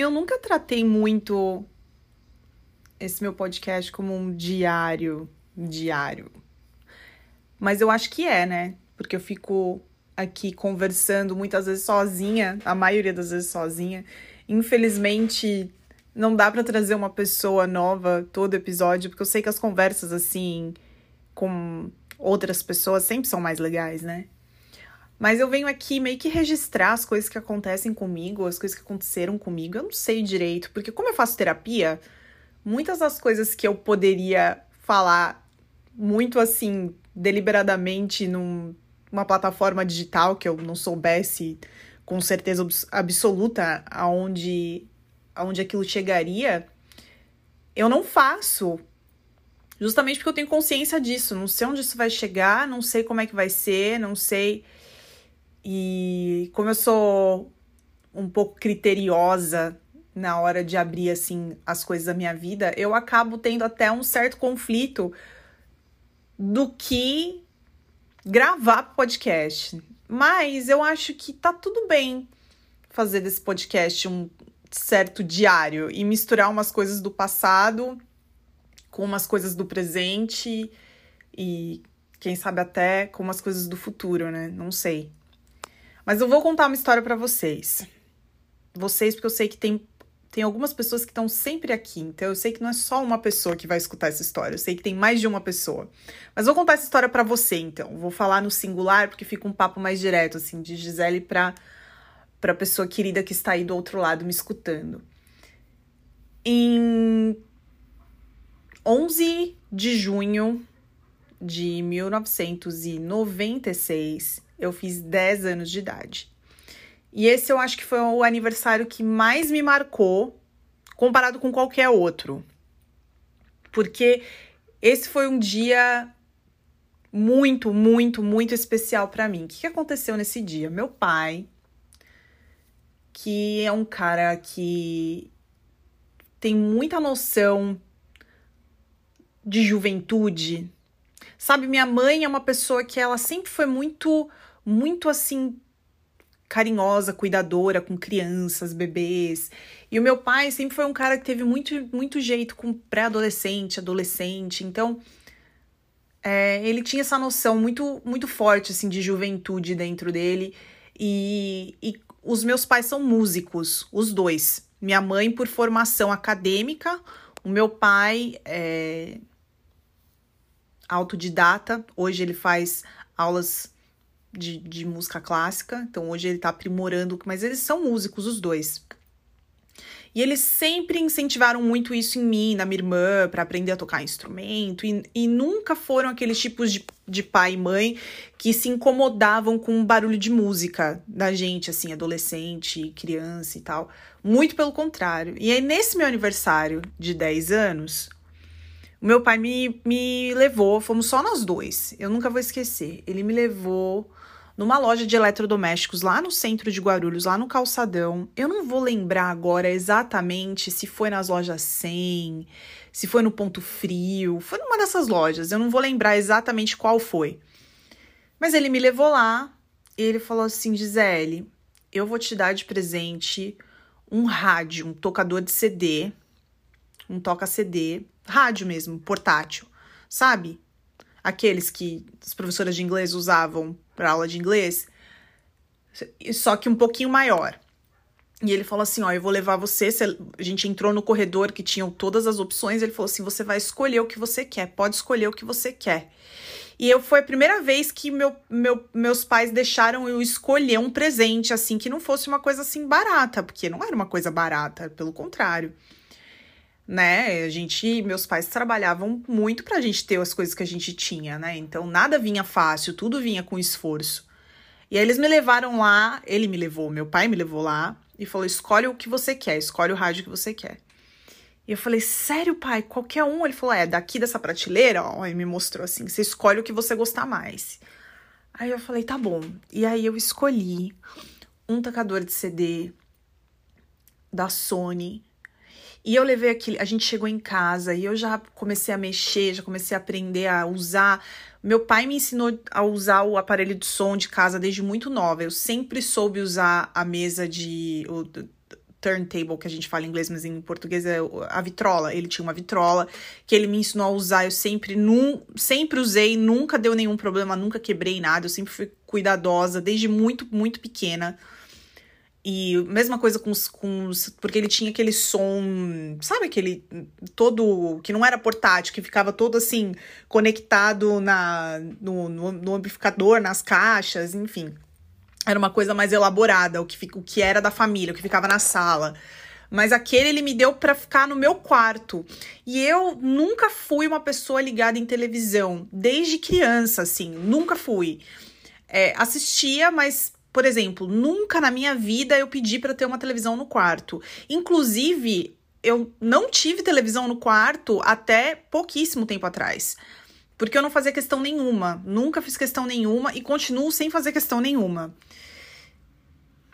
Eu nunca tratei muito esse meu podcast como um diário, diário. Mas eu acho que é, né? Porque eu fico aqui conversando muitas vezes sozinha, a maioria das vezes sozinha. Infelizmente, não dá para trazer uma pessoa nova todo episódio, porque eu sei que as conversas assim com outras pessoas sempre são mais legais, né? Mas eu venho aqui meio que registrar as coisas que acontecem comigo, as coisas que aconteceram comigo. Eu não sei direito, porque como eu faço terapia, muitas das coisas que eu poderia falar muito assim, deliberadamente numa plataforma digital que eu não soubesse com certeza absoluta aonde aonde aquilo chegaria, eu não faço. Justamente porque eu tenho consciência disso, não sei onde isso vai chegar, não sei como é que vai ser, não sei e como eu sou um pouco criteriosa na hora de abrir assim as coisas da minha vida, eu acabo tendo até um certo conflito do que gravar podcast. Mas eu acho que tá tudo bem fazer desse podcast um certo diário e misturar umas coisas do passado com umas coisas do presente e quem sabe até com umas coisas do futuro, né? Não sei. Mas eu vou contar uma história para vocês. Vocês, porque eu sei que tem, tem algumas pessoas que estão sempre aqui. Então eu sei que não é só uma pessoa que vai escutar essa história. Eu sei que tem mais de uma pessoa. Mas vou contar essa história para você, então. Vou falar no singular, porque fica um papo mais direto, assim, de Gisele pra, pra pessoa querida que está aí do outro lado me escutando. Em 11 de junho de 1996, eu fiz 10 anos de idade. E esse eu acho que foi o aniversário que mais me marcou comparado com qualquer outro. Porque esse foi um dia muito, muito, muito especial para mim. O que aconteceu nesse dia? Meu pai, que é um cara que tem muita noção de juventude. Sabe, minha mãe é uma pessoa que ela sempre foi muito muito assim carinhosa, cuidadora com crianças, bebês. E o meu pai sempre foi um cara que teve muito, muito jeito com pré-adolescente, adolescente. Então, é, ele tinha essa noção muito, muito forte assim de juventude dentro dele. E, e os meus pais são músicos, os dois. Minha mãe por formação acadêmica, o meu pai é autodidata. Hoje ele faz aulas de, de música clássica, então hoje ele tá aprimorando, mas eles são músicos, os dois. E eles sempre incentivaram muito isso em mim, na minha irmã, para aprender a tocar instrumento, e, e nunca foram aqueles tipos de, de pai e mãe que se incomodavam com o barulho de música da gente, assim, adolescente, criança e tal. Muito pelo contrário. E aí, nesse meu aniversário de 10 anos, o meu pai me, me levou, fomos só nós dois, eu nunca vou esquecer. Ele me levou numa loja de eletrodomésticos lá no centro de Guarulhos, lá no calçadão. Eu não vou lembrar agora exatamente se foi nas lojas 100, se foi no Ponto Frio, foi numa dessas lojas. Eu não vou lembrar exatamente qual foi. Mas ele me levou lá e ele falou assim: Gisele, eu vou te dar de presente um rádio, um tocador de CD, um toca-CD, rádio mesmo, portátil, sabe? Aqueles que as professoras de inglês usavam para aula de inglês, só que um pouquinho maior. E ele falou assim: Ó, eu vou levar você. A gente entrou no corredor que tinham todas as opções. Ele falou assim: você vai escolher o que você quer, pode escolher o que você quer. E eu foi a primeira vez que meu, meu, meus pais deixaram eu escolher um presente, assim, que não fosse uma coisa assim barata, porque não era uma coisa barata, pelo contrário né? A gente, meus pais trabalhavam muito pra gente ter as coisas que a gente tinha, né? Então nada vinha fácil, tudo vinha com esforço. E aí eles me levaram lá, ele me levou, meu pai me levou lá e falou: escolhe o que você quer, escolhe o rádio que você quer. E eu falei, sério, pai, qualquer um? Ele falou, é, daqui dessa prateleira, ó, e me mostrou assim, você escolhe o que você gostar mais. Aí eu falei, tá bom. E aí eu escolhi um tocador de CD da Sony e eu levei aquele. A gente chegou em casa e eu já comecei a mexer, já comecei a aprender a usar. Meu pai me ensinou a usar o aparelho de som de casa desde muito nova. Eu sempre soube usar a mesa de. O, turntable, que a gente fala em inglês, mas em português é a vitrola. Ele tinha uma vitrola que ele me ensinou a usar. Eu sempre, num, sempre usei, nunca deu nenhum problema, nunca quebrei nada. Eu sempre fui cuidadosa, desde muito, muito pequena. E mesma coisa com os, com os. Porque ele tinha aquele som, sabe aquele todo. que não era portátil, que ficava todo assim, conectado na, no, no, no amplificador, nas caixas, enfim. Era uma coisa mais elaborada, o que, o que era da família, o que ficava na sala. Mas aquele ele me deu para ficar no meu quarto. E eu nunca fui uma pessoa ligada em televisão, desde criança, assim, nunca fui. É, assistia, mas por exemplo, nunca na minha vida eu pedi para ter uma televisão no quarto. Inclusive, eu não tive televisão no quarto até pouquíssimo tempo atrás. Porque eu não fazia questão nenhuma. Nunca fiz questão nenhuma e continuo sem fazer questão nenhuma.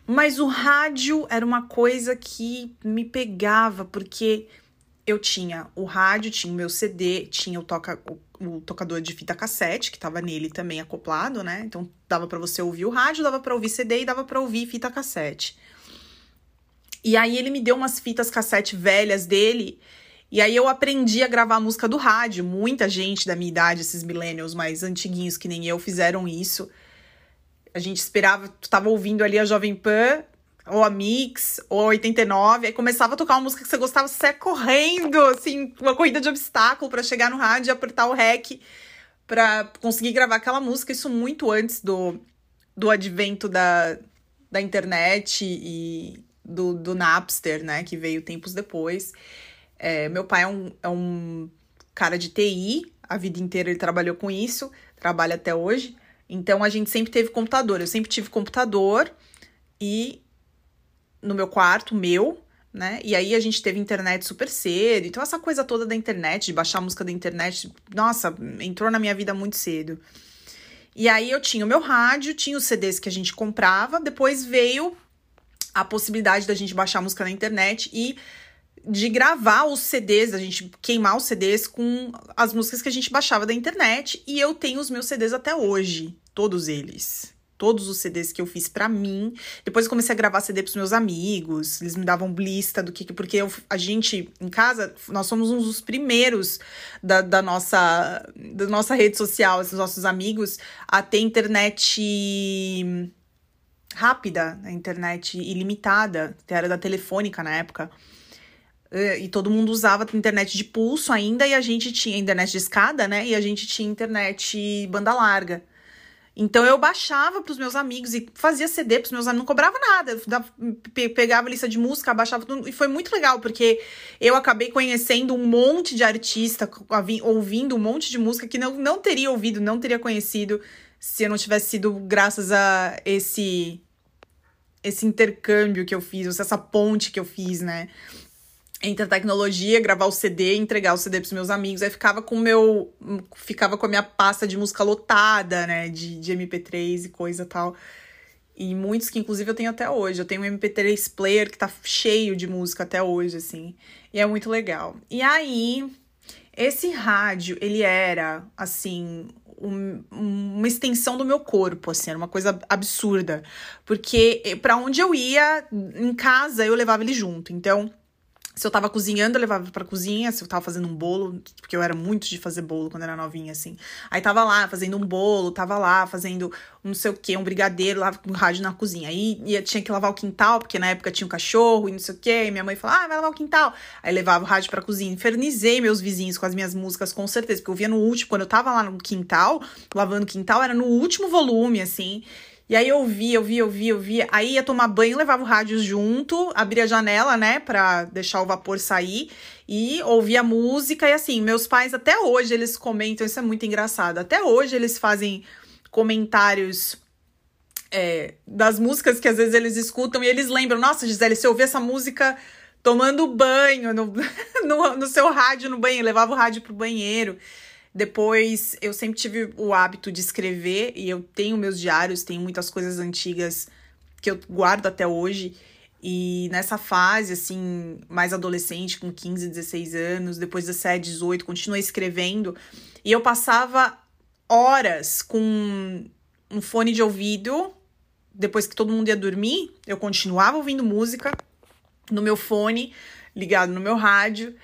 Mas o rádio era uma coisa que me pegava, porque eu tinha o rádio, tinha o meu CD, tinha o, toca, o tocador de fita cassete, que tava nele também acoplado, né? Então dava para você ouvir o rádio, dava para ouvir CD e dava para ouvir fita cassete. E aí ele me deu umas fitas cassete velhas dele, e aí eu aprendi a gravar música do rádio. Muita gente da minha idade, esses millennials mais antiguinhos que nem eu, fizeram isso. A gente esperava, tu tava ouvindo ali a Jovem Pan, ou a Mix, ou a 89, aí começava a tocar uma música que você gostava, você ia correndo, assim, uma corrida de obstáculo para chegar no rádio e apertar o REC para conseguir gravar aquela música, isso muito antes do, do advento da, da internet e do, do Napster, né, que veio tempos depois. É, meu pai é um, é um cara de TI, a vida inteira ele trabalhou com isso, trabalha até hoje, então a gente sempre teve computador, eu sempre tive computador e no meu quarto, meu, né? E aí a gente teve internet super cedo. Então, essa coisa toda da internet, de baixar música da internet, nossa, entrou na minha vida muito cedo. E aí eu tinha o meu rádio, tinha os CDs que a gente comprava, depois veio a possibilidade da gente baixar música na internet e de gravar os CDs, a gente queimar os CDs com as músicas que a gente baixava da internet. E eu tenho os meus CDs até hoje, todos eles todos os CDs que eu fiz para mim. Depois comecei a gravar CD pros meus amigos. Eles me davam lista do que. Porque eu, a gente, em casa, nós somos uns dos primeiros da, da, nossa, da nossa rede social, os nossos amigos, a ter internet rápida, a internet ilimitada, que era da telefônica na época. E todo mundo usava internet de pulso ainda, e a gente tinha internet de escada, né? E a gente tinha internet banda larga. Então eu baixava para os meus amigos e fazia CD para os meus amigos, não cobrava nada. Pegava a lista de música, baixava tudo. E foi muito legal, porque eu acabei conhecendo um monte de artista, ouvindo um monte de música que não, não teria ouvido, não teria conhecido se eu não tivesse sido graças a esse esse intercâmbio que eu fiz, essa ponte que eu fiz, né? Entre a tecnologia, gravar o CD, entregar o CD pros meus amigos. Aí ficava com o meu. Ficava com a minha pasta de música lotada, né? De, de MP3 e coisa tal. E muitos que, inclusive, eu tenho até hoje. Eu tenho um MP3 player que tá cheio de música até hoje, assim. E é muito legal. E aí, esse rádio, ele era, assim, um, uma extensão do meu corpo, assim, era uma coisa absurda. Porque para onde eu ia, em casa, eu levava ele junto. Então se eu tava cozinhando, eu levava pra cozinha. Se eu tava fazendo um bolo, porque eu era muito de fazer bolo quando era novinha, assim. Aí tava lá fazendo um bolo, tava lá fazendo um não sei o que, um brigadeiro lá com rádio na cozinha. Aí ia, tinha que lavar o quintal, porque na época tinha um cachorro e não sei o que. E minha mãe falava, ah, vai lavar o quintal. Aí levava o rádio pra cozinha. Infernizei meus vizinhos com as minhas músicas, com certeza. Porque eu via no último, quando eu tava lá no quintal, lavando o quintal, era no último volume, assim. E aí eu via, eu via, eu via, eu via. Aí ia tomar banho, levava o rádio junto, abria a janela, né, pra deixar o vapor sair e ouvia música. E assim, meus pais até hoje eles comentam, isso é muito engraçado. Até hoje eles fazem comentários é, das músicas que às vezes eles escutam e eles lembram: Nossa, Gisele, você ouvia essa música tomando banho no, no, no seu rádio no banheiro, levava o rádio pro banheiro. Depois, eu sempre tive o hábito de escrever e eu tenho meus diários, tenho muitas coisas antigas que eu guardo até hoje. E nessa fase, assim, mais adolescente, com 15, 16 anos, depois 17, 18, continuei escrevendo. E eu passava horas com um fone de ouvido. Depois que todo mundo ia dormir, eu continuava ouvindo música. no meu fone, ligado no meu rádio,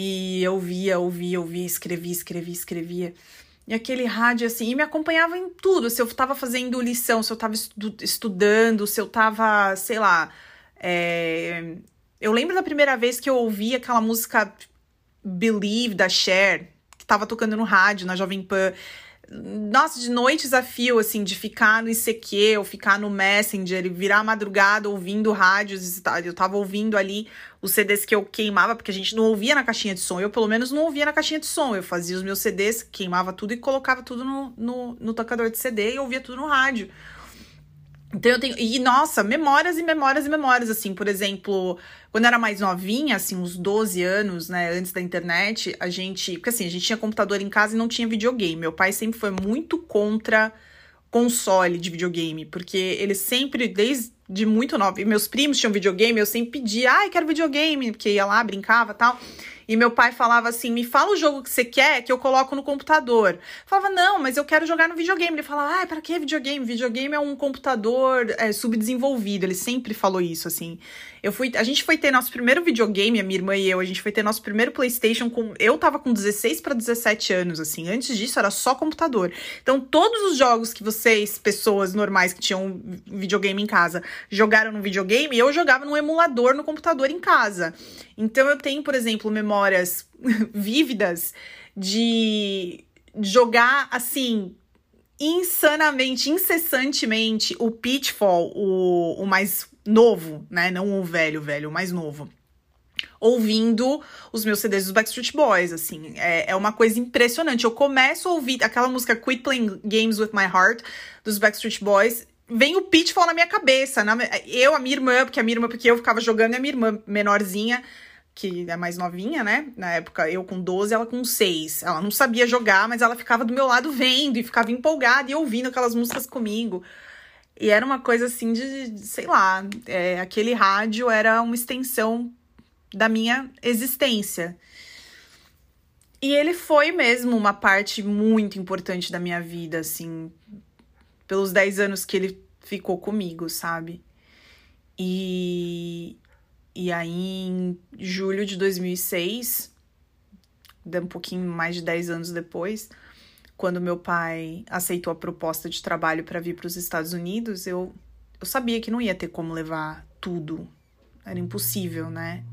e eu via, ouvia, ouvia, escrevia, escrevia, escrevia. E aquele rádio, assim, e me acompanhava em tudo. Se eu tava fazendo lição, se eu tava estu estudando, se eu tava, sei lá. É... Eu lembro da primeira vez que eu ouvi aquela música Believe da Cher, que tava tocando no rádio, na Jovem Pan nossa, de noite desafio, assim, de ficar no ICQ ou ficar no Messenger e virar madrugada ouvindo rádios. Eu tava ouvindo ali os CDs que eu queimava, porque a gente não ouvia na caixinha de som. Eu, pelo menos, não ouvia na caixinha de som. Eu fazia os meus CDs, queimava tudo e colocava tudo no, no, no tocador de CD e ouvia tudo no rádio. Então eu tenho. E, nossa, memórias e memórias e memórias, assim, por exemplo, quando eu era mais novinha, assim, uns 12 anos, né, antes da internet, a gente. Porque assim, a gente tinha computador em casa e não tinha videogame. Meu pai sempre foi muito contra console de videogame, porque ele sempre, desde muito novo, e meus primos tinham videogame, eu sempre pedia, ai, quero videogame, porque ia lá, brincava tal. E meu pai falava assim: me fala o jogo que você quer que eu coloco no computador. Eu falava, não, mas eu quero jogar no videogame. Ele falava, ah, para que videogame? Videogame é um computador é, subdesenvolvido. Ele sempre falou isso, assim. Eu fui, a gente foi ter nosso primeiro videogame, a minha irmã e eu, a gente foi ter nosso primeiro PlayStation com. Eu tava com 16 para 17 anos, assim. Antes disso era só computador. Então, todos os jogos que vocês, pessoas normais que tinham videogame em casa, jogaram no videogame, eu jogava no emulador no computador em casa. Então, eu tenho, por exemplo, memórias vívidas de jogar assim insanamente, incessantemente o Pitfall, o, o mais novo, né? Não o velho, velho, o mais novo. Ouvindo os meus CDs dos Backstreet Boys, assim. É, é uma coisa impressionante. Eu começo a ouvir aquela música Quit Playing Games with My Heart, dos Backstreet Boys, vem o Pitfall na minha cabeça. Na, eu, a minha irmã, porque a minha irmã, porque eu ficava jogando, e a minha irmã menorzinha, que é mais novinha, né? Na época, eu com 12, ela com 6. Ela não sabia jogar, mas ela ficava do meu lado vendo e ficava empolgada e ouvindo aquelas músicas comigo. E era uma coisa assim de, sei lá, é, aquele rádio era uma extensão da minha existência. E ele foi mesmo uma parte muito importante da minha vida, assim, pelos 10 anos que ele ficou comigo, sabe? E, e aí, em julho de 2006, um pouquinho mais de 10 anos depois, quando meu pai aceitou a proposta de trabalho para vir para os Estados Unidos, eu, eu sabia que não ia ter como levar tudo. Era impossível, né?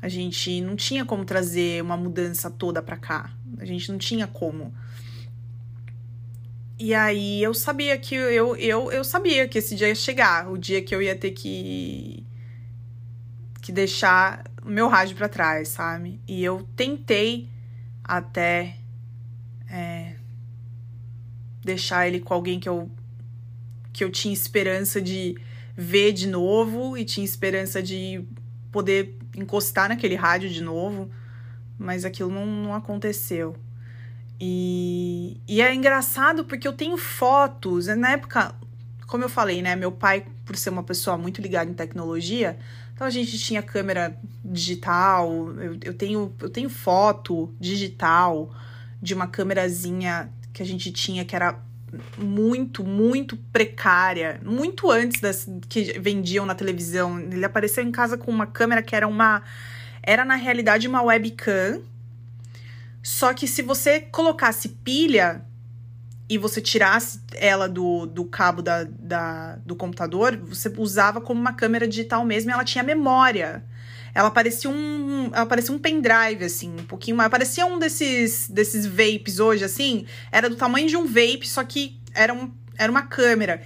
A gente não tinha como trazer uma mudança toda para cá. A gente não tinha como. E aí eu sabia que eu, eu, eu sabia que esse dia ia chegar, o dia que eu ia ter que que deixar o meu rádio para trás, sabe? E eu tentei até é, deixar ele com alguém que eu que eu tinha esperança de ver de novo e tinha esperança de poder encostar naquele rádio de novo, mas aquilo não, não aconteceu. E, e é engraçado porque eu tenho fotos, na época, como eu falei, né, meu pai, por ser uma pessoa muito ligada em tecnologia, então a gente tinha câmera digital, eu, eu, tenho, eu tenho foto digital de uma câmerazinha que a gente tinha que era muito, muito precária, muito antes das que vendiam na televisão. Ele apareceu em casa com uma câmera que era uma era na realidade uma webcam. Só que se você colocasse pilha e você tirasse ela do, do cabo da, da, do computador, você usava como uma câmera digital mesmo e ela tinha memória. Ela parecia um. Ela parecia um pendrive, assim, um pouquinho mais. Parecia um desses, desses vapes hoje, assim. Era do tamanho de um vape, só que era, um, era uma câmera.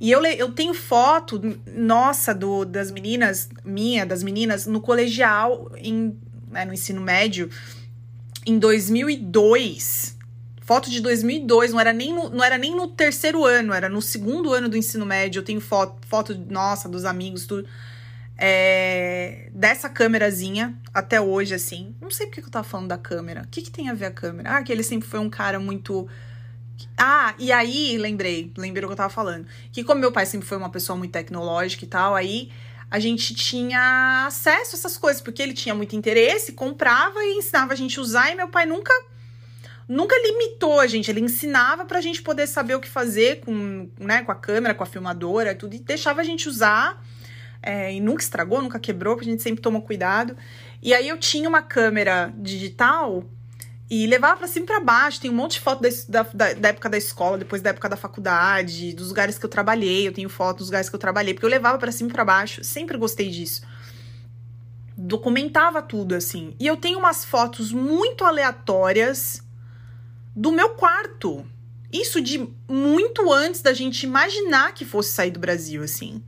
E eu, eu tenho foto, nossa, do, das meninas, minha, das meninas, no colegial, em, né, no ensino médio, em 2002. Foto de 2002, não era, nem no, não era nem no terceiro ano, era no segundo ano do ensino médio. Eu tenho foto, foto nossa, dos amigos, tudo é, dessa câmerazinha até hoje, assim. Não sei porque que eu tava falando da câmera. O que, que tem a ver a câmera? Ah, que ele sempre foi um cara muito. Ah, e aí, lembrei, lembrei o que eu tava falando. Que como meu pai sempre foi uma pessoa muito tecnológica e tal, aí a gente tinha acesso a essas coisas, porque ele tinha muito interesse, comprava e ensinava a gente a usar, e meu pai nunca nunca limitou a gente, ele ensinava pra gente poder saber o que fazer com, né, com a câmera, com a filmadora, tudo, e deixava a gente usar É, e nunca estragou, nunca quebrou, porque a gente sempre toma cuidado. E aí eu tinha uma câmera digital e levava pra cima e pra baixo. Tem um monte de foto da, da, da, época da escola, depois da época da faculdade, dos lugares que eu trabalhei. Eu tenho foto dos lugares que eu trabalhei, porque eu levava para cima e pra baixo. Sempre gostei disso. Documentava tudo, assim. E eu tenho umas fotos muito aleatórias do meu quarto. Isso de muito antes da gente imaginar que fosse sair do Brasil, assim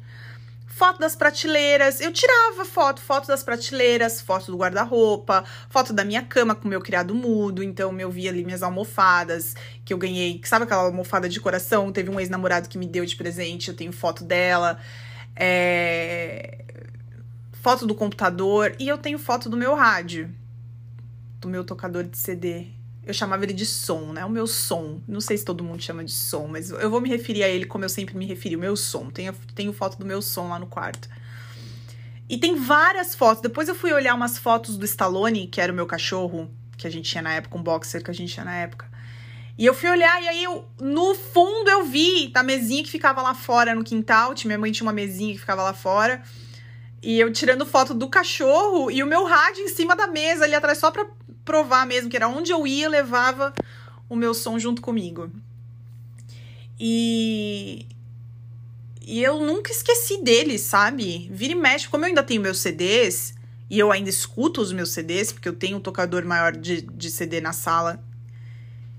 foto das prateleiras. Eu tirava foto, foto das prateleiras, foto do guarda-roupa, foto da minha cama com meu criado mudo. Então eu via ali minhas almofadas que eu ganhei. Sabe aquela almofada de coração? Teve um ex-namorado que me deu de presente, eu tenho foto dela. É... Foto do computador e eu tenho foto do meu rádio, do meu tocador de CD eu chamava ele de som, né? O meu som. Não sei se todo mundo chama de som, mas eu vou me referir a ele como eu sempre me referi, o meu som. Tenho, tenho foto do meu som lá no quarto. E tem várias fotos. Depois eu fui olhar umas fotos do Stallone, que era o meu cachorro, que a gente tinha na época, um boxer que a gente tinha na época. E eu fui olhar, e aí eu, no fundo eu vi a mesinha que ficava lá fora no quintal. Minha mãe tinha uma mesinha que ficava lá fora. E eu tirando foto do cachorro e o meu rádio em cima da mesa ali atrás, só pra provar mesmo que era onde eu ia, levava o meu som junto comigo. E e eu nunca esqueci dele, sabe? Vira e mexe, como eu ainda tenho meus CDs e eu ainda escuto os meus CDs, porque eu tenho um tocador maior de, de CD na sala.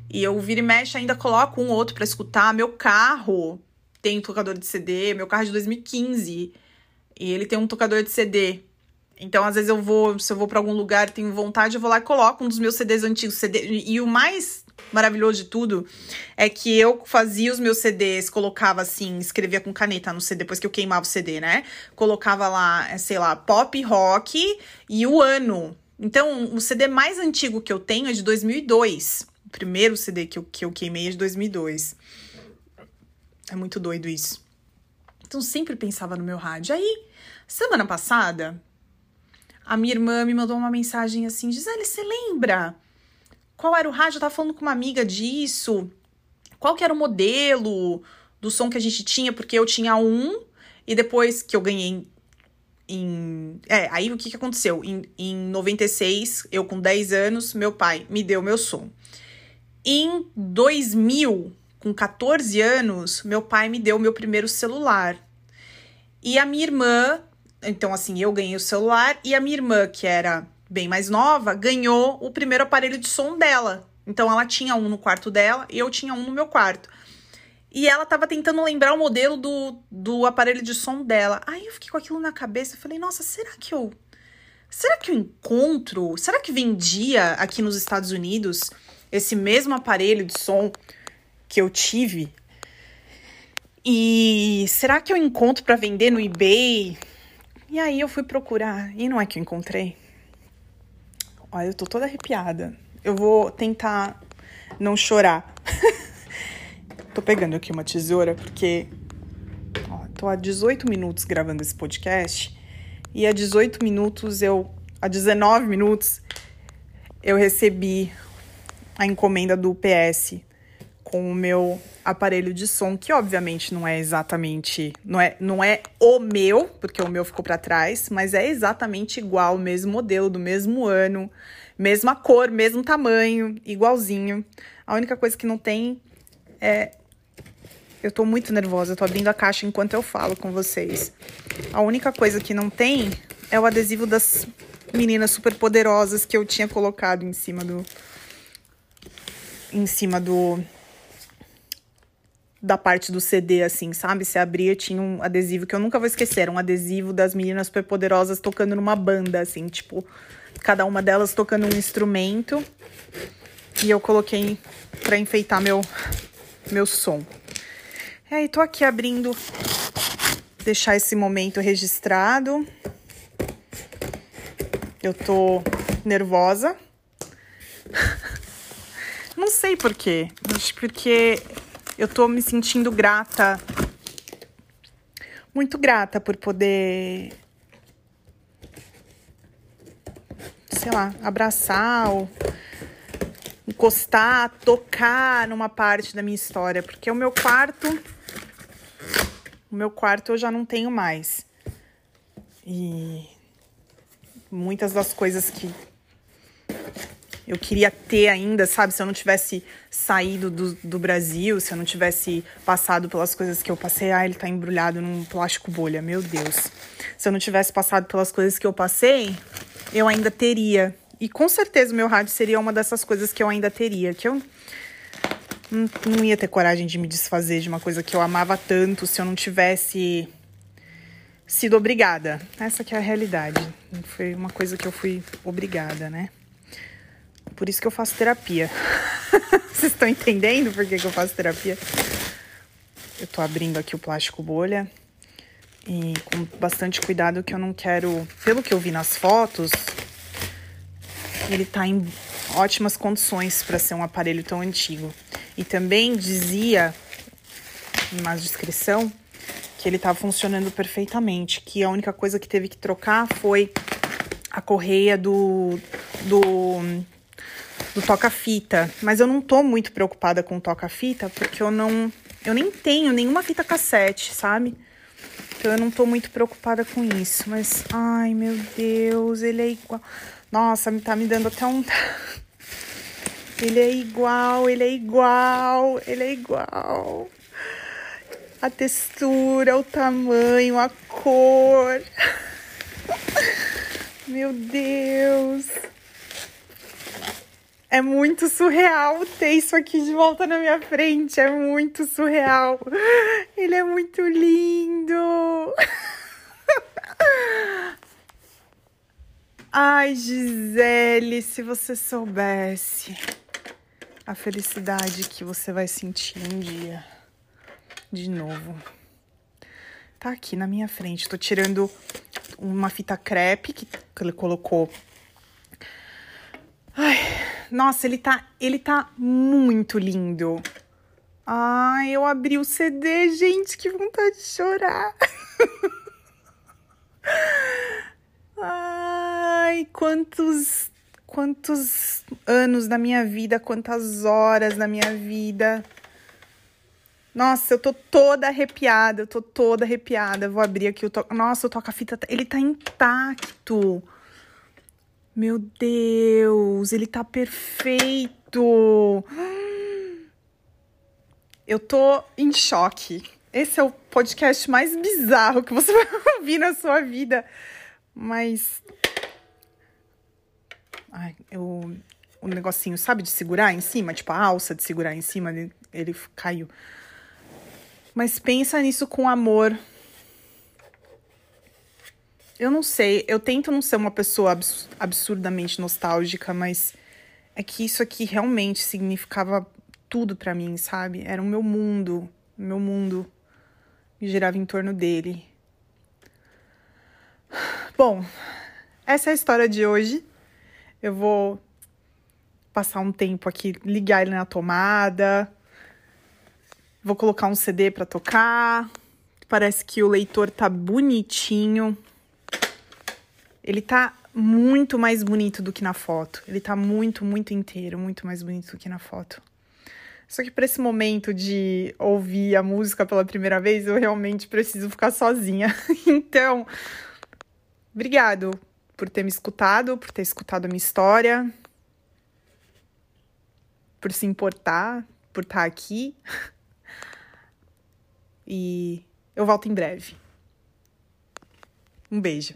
E eu vira e mexe ainda coloco um ou outro para escutar. Meu carro tem um tocador de CD, meu carro é de 2015 e ele tem um tocador de CD. Então, às vezes eu vou, se eu vou para algum lugar tenho vontade, eu vou lá e coloco um dos meus CDs antigos. CD, e o mais maravilhoso de tudo é que eu fazia os meus CDs, colocava assim, escrevia com caneta no CD, depois que eu queimava o CD, né? Colocava lá, é, sei lá, pop rock e o ano. Então, o CD mais antigo que eu tenho é de 2002. O primeiro CD que eu, que eu queimei é de 2002. É muito doido isso. Então, sempre pensava no meu rádio. Aí, semana passada, a minha irmã me mandou uma mensagem assim: Gisele, você lembra? Qual era o rádio? Eu tava falando com uma amiga disso. Qual que era o modelo do som que a gente tinha? Porque eu tinha um e depois que eu ganhei em. É, aí o que, que aconteceu? Em, em 96, eu com 10 anos, meu pai me deu meu som. Em 2000, com 14 anos, meu pai me deu meu primeiro celular. E a minha irmã então, assim, eu ganhei o celular e a minha irmã, que era bem mais nova, ganhou o primeiro aparelho de som dela. Então, ela tinha um no quarto dela e eu tinha um no meu quarto. E ela tava tentando lembrar o modelo do, do aparelho de som dela. Aí eu fiquei com aquilo na cabeça e falei, nossa, será que eu. Será que eu encontro? Será que vendia aqui nos Estados Unidos esse mesmo aparelho de som que eu tive? E será que eu encontro para vender no eBay? E aí eu fui procurar e não é que eu encontrei. Olha, eu tô toda arrepiada. Eu vou tentar não chorar. tô pegando aqui uma tesoura porque ó, tô há 18 minutos gravando esse podcast e há 18 minutos eu há 19 minutos eu recebi a encomenda do UPS com o meu aparelho de som, que obviamente não é exatamente, não é, não é o meu, porque o meu ficou para trás, mas é exatamente igual, mesmo modelo, do mesmo ano, mesma cor, mesmo tamanho, igualzinho. A única coisa que não tem é eu tô muito nervosa, tô abrindo a caixa enquanto eu falo com vocês. A única coisa que não tem é o adesivo das meninas super poderosas que eu tinha colocado em cima do em cima do da parte do CD, assim, sabe? Se abria, tinha um adesivo que eu nunca vou esquecer. Um adesivo das meninas superpoderosas tocando numa banda, assim, tipo, cada uma delas tocando um instrumento. E eu coloquei para enfeitar meu, meu som. E aí, tô aqui abrindo, deixar esse momento registrado. Eu tô nervosa. Não sei por quê. Acho porque eu tô me sentindo grata, muito grata por poder, sei lá, abraçar ou encostar, tocar numa parte da minha história, porque o meu quarto, o meu quarto eu já não tenho mais. E muitas das coisas que eu queria ter ainda, sabe? Se eu não tivesse saído do, do Brasil, se eu não tivesse passado pelas coisas que eu passei. Ah, ele tá embrulhado num plástico bolha, meu Deus. Se eu não tivesse passado pelas coisas que eu passei, eu ainda teria. E com certeza o meu rádio seria uma dessas coisas que eu ainda teria. Que eu não, não ia ter coragem de me desfazer de uma coisa que eu amava tanto se eu não tivesse sido obrigada. Essa que é a realidade. Foi uma coisa que eu fui obrigada, né? Por isso que eu faço terapia. Vocês estão entendendo por que, que eu faço terapia? Eu tô abrindo aqui o plástico bolha e com bastante cuidado que eu não quero, pelo que eu vi nas fotos, ele tá em ótimas condições para ser um aparelho tão antigo. E também dizia na descrição que ele estava funcionando perfeitamente, que a única coisa que teve que trocar foi a correia do, do, do toca-fita. Mas eu não tô muito preocupada com toca-fita, porque eu não. Eu nem tenho nenhuma fita cassete, sabe? Então eu não tô muito preocupada com isso. Mas, ai meu Deus, ele é igual. Nossa, tá me dando até um. Ele é igual, ele é igual, ele é igual a textura, o tamanho, a cor. Meu Deus. É muito surreal ter isso aqui de volta na minha frente. É muito surreal. Ele é muito lindo. Ai, Gisele, se você soubesse a felicidade que você vai sentir um dia de novo. Tá aqui na minha frente. Tô tirando uma fita crepe que, ele colocou. Nossa, ele tá, ele tá muito lindo. Ai, eu abri o CD, gente, que vontade de chorar. Ai, quantos quantos anos da minha vida, quantas horas da minha vida nossa, eu tô toda arrepiada, eu tô toda arrepiada. Vou abrir aqui o toca. Nossa, o toca-fita, tá, ele tá intacto. Meu Deus, ele tá perfeito. Eu tô em choque. Esse é o podcast mais bizarro que você vai ouvir na sua vida. Mas. Ai, eu. O negocinho, sabe, de segurar em cima? Tipo, a alça de segurar em cima, ele, ele caiu. Mas pensa nisso com amor. Eu não sei, eu tento não ser uma pessoa abs absurdamente nostálgica, mas é que isso aqui realmente significava tudo para mim, sabe? Era o meu mundo, o meu mundo me girava em torno dele. Bom, essa é a história de hoje. Eu vou passar um tempo aqui, ligar ele na tomada, Vou colocar um CD para tocar. Parece que o leitor tá bonitinho. Ele tá muito mais bonito do que na foto. Ele tá muito, muito inteiro, muito mais bonito do que na foto. Só que para esse momento de ouvir a música pela primeira vez, eu realmente preciso ficar sozinha. então, obrigado por ter me escutado, por ter escutado a minha história, por se importar, por estar aqui. E eu volto em breve. Um beijo.